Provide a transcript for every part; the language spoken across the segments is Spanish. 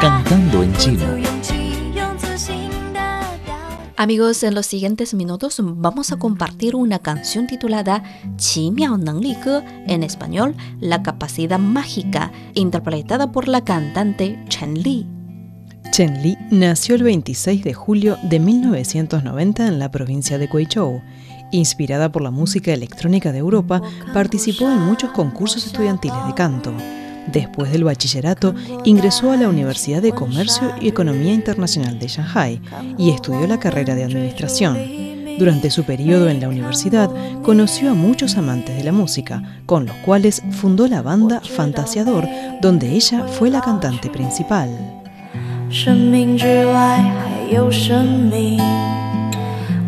Cantando en chino. Amigos, en los siguientes minutos vamos a compartir una canción titulada Qi Miao Nengli Ge, en español, La capacidad mágica, interpretada por la cantante Chen Li. Chen Li nació el 26 de julio de 1990 en la provincia de Guizhou. Inspirada por la música electrónica de Europa, participó en muchos concursos estudiantiles de canto. Después del bachillerato, ingresó a la Universidad de Comercio y Economía Internacional de Shanghai y estudió la carrera de Administración. Durante su periodo en la universidad, conoció a muchos amantes de la música, con los cuales fundó la banda Fantasiador, donde ella fue la cantante principal.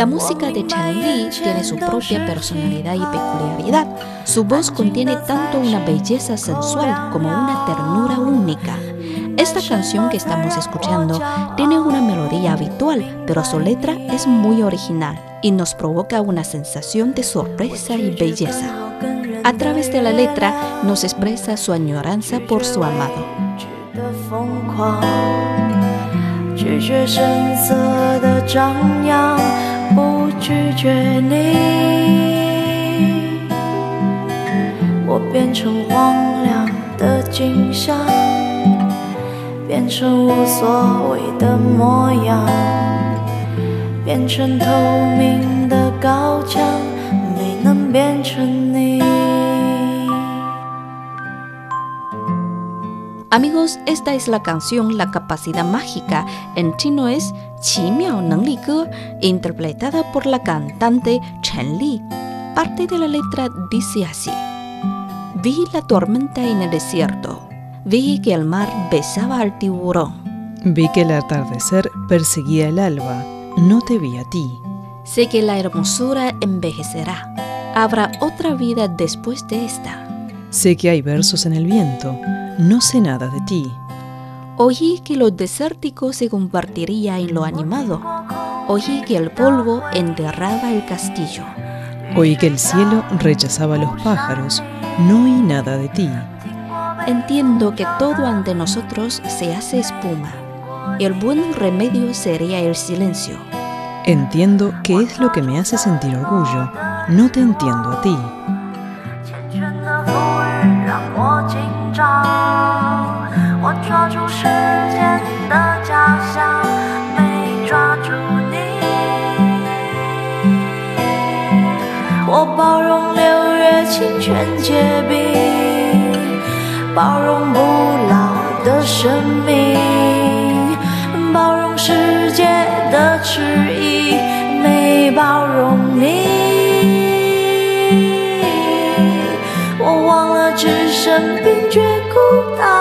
La música de Chen Li tiene su propia personalidad y peculiaridad. Su voz contiene tanto una belleza sensual como una ternura única. Esta canción que estamos escuchando tiene una melodía habitual, pero su letra es muy original y nos provoca una sensación de sorpresa y belleza. A través de la letra nos expresa su añoranza por su amado. 拒绝你，我变成荒凉的景象，变成无所谓的模样，变成透明的高墙，没能变成你。Amigos, esta es la canción La capacidad mágica. En chino es Qi Miao Nengli Ge, interpretada por la cantante Chen Li. Parte de la letra dice así: Vi la tormenta en el desierto. Vi que el mar besaba al tiburón. Vi que el atardecer perseguía el alba. No te vi a ti. Sé que la hermosura envejecerá. Habrá otra vida después de esta. Sé que hay versos en el viento no sé nada de ti. Oí que lo desértico se convertiría en lo animado. Oí que el polvo enterraba el castillo. Oí que el cielo rechazaba a los pájaros. No oí nada de ti. Entiendo que todo ante nosotros se hace espuma. El buen remedio sería el silencio. Entiendo que es lo que me hace sentir orgullo. No te entiendo a ti. 我包容六月清泉结冰，包容不老的生命，包容世界的迟疑，没包容你。我忘了置身冰绝孤岛。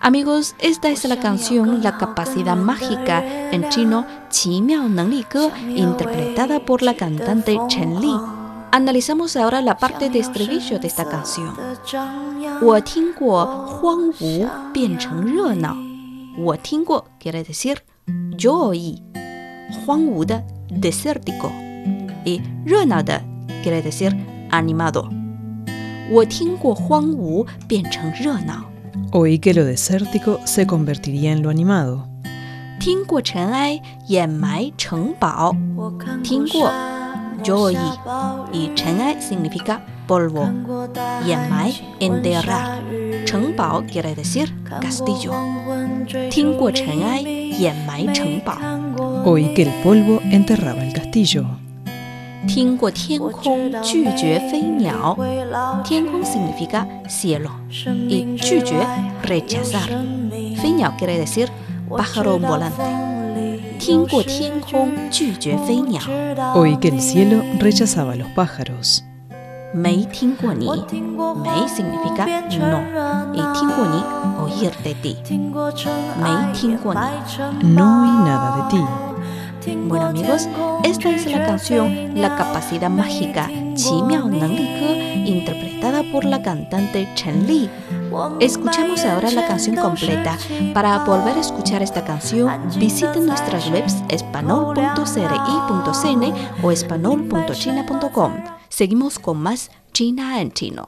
Amigos, esta es la canción La capacidad mágica, en chino Qi Miao Nengli Ge, interpretada por la cantante Chen Li. Analizamos ahora la parte de estribillo de esta canción. 我听过荒芜变成热闹。我听过 quiere decir yo oí 荒芜的 desértico y 热闹的 quiere decir animado。我听过荒芜变成热闹。 Oí que lo desértico se convertiría en lo animado. 听过尘埃掩埋城堡。听过 yo oí y 尘埃 significa polvo. Yamai, enterrar. Chengbao quiere decir castillo. Tingguo Chenai, Yamai Chengbao. Oí que el polvo enterraba el castillo. Tingguo Tiankong, Jujue Fei Niao. Tiankong significa cielo. Y Jujue, rechazar. Fei Niao quiere decir pájaro volante. Oí que el cielo rechazaba a los pájaros. Mei Mei significa no. Y ni, oír de ti. Mei No oí nada de ti. Bueno amigos, esta es la canción La capacidad mágica, Qi Miao Nangli interpretada por la cantante Chen Li. Escuchamos ahora la canción completa. Para volver a escuchar esta canción, visiten nuestras webs espanol.cri.cn o espanol.china.com. Seguimos con más China en chino.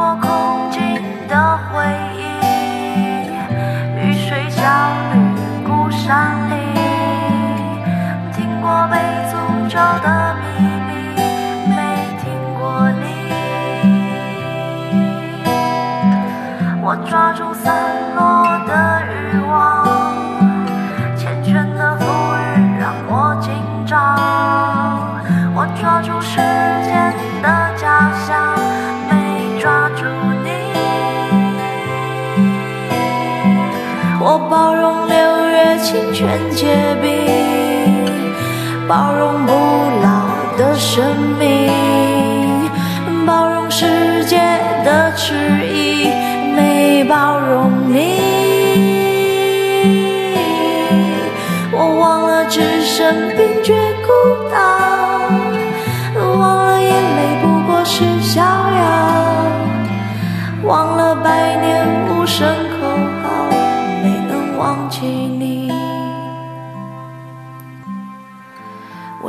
过空境的回忆，雨水浇绿孤山岭。听过被诅咒的秘密，没听过你。我抓住。我包容六月清泉结冰包容不老的生命，包容世界的迟疑，没包容你。我忘了置身冰绝孤岛，